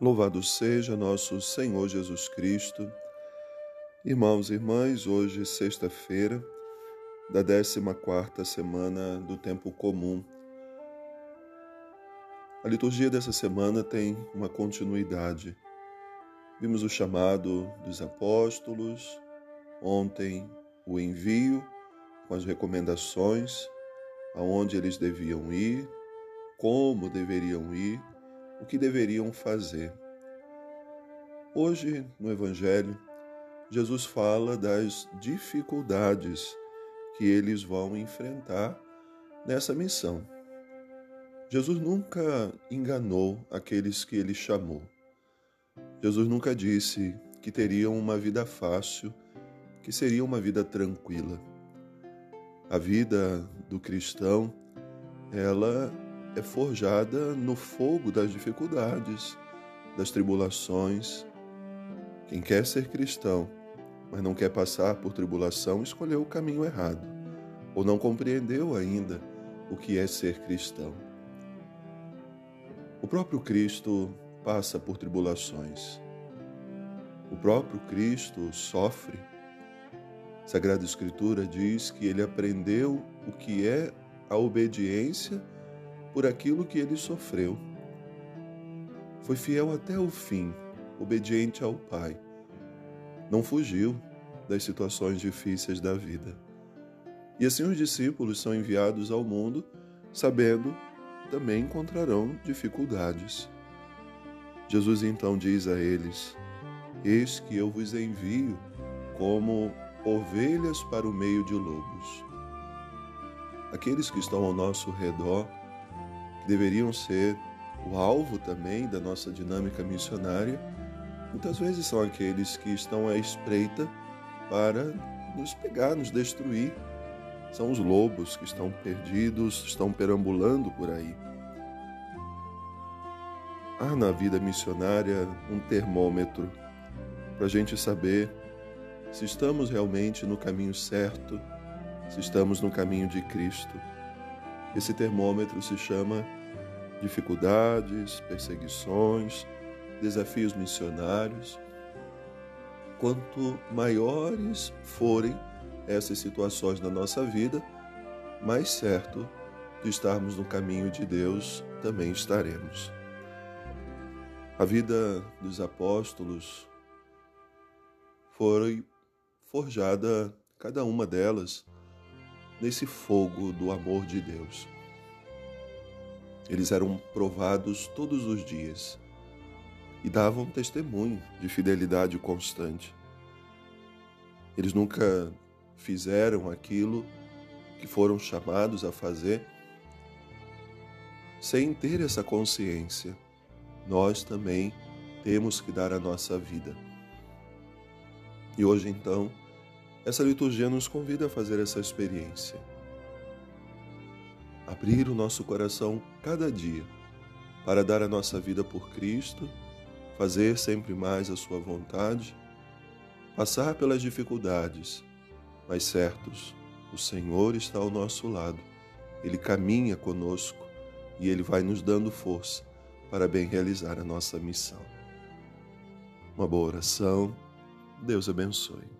Louvado seja nosso Senhor Jesus Cristo. Irmãos e irmãs, hoje, sexta-feira, da 14 semana do tempo comum. A liturgia dessa semana tem uma continuidade. Vimos o chamado dos apóstolos, ontem o envio com as recomendações, aonde eles deviam ir, como deveriam ir, o que deveriam fazer. Hoje, no Evangelho, Jesus fala das dificuldades que eles vão enfrentar nessa missão. Jesus nunca enganou aqueles que ele chamou. Jesus nunca disse que teriam uma vida fácil, que seria uma vida tranquila. A vida do cristão, ela é forjada no fogo das dificuldades, das tribulações. Quem quer ser cristão, mas não quer passar por tribulação, escolheu o caminho errado, ou não compreendeu ainda o que é ser cristão. O próprio Cristo passa por tribulações. O próprio Cristo sofre. A Sagrada Escritura diz que ele aprendeu o que é a obediência por aquilo que ele sofreu. Foi fiel até o fim, obediente ao Pai. Não fugiu das situações difíceis da vida. E assim os discípulos são enviados ao mundo, sabendo também encontrarão dificuldades. Jesus então diz a eles: Eis que eu vos envio como ovelhas para o meio de lobos. Aqueles que estão ao nosso redor que deveriam ser o alvo também da nossa dinâmica missionária, muitas vezes são aqueles que estão à espreita para nos pegar, nos destruir. São os lobos que estão perdidos, estão perambulando por aí. Há na vida missionária um termômetro para a gente saber se estamos realmente no caminho certo, se estamos no caminho de Cristo. Esse termômetro se chama dificuldades, perseguições, desafios missionários. Quanto maiores forem essas situações na nossa vida, mais certo de estarmos no caminho de Deus também estaremos. A vida dos apóstolos foi forjada, cada uma delas, nesse fogo do amor de Deus. Eles eram provados todos os dias e davam testemunho de fidelidade constante. Eles nunca fizeram aquilo que foram chamados a fazer sem ter essa consciência. Nós também temos que dar a nossa vida. E hoje, então, essa liturgia nos convida a fazer essa experiência. Abrir o nosso coração cada dia para dar a nossa vida por Cristo, fazer sempre mais a Sua vontade, passar pelas dificuldades, mas certos, o Senhor está ao nosso lado, Ele caminha conosco e Ele vai nos dando força para bem realizar a nossa missão. Uma boa oração, Deus abençoe.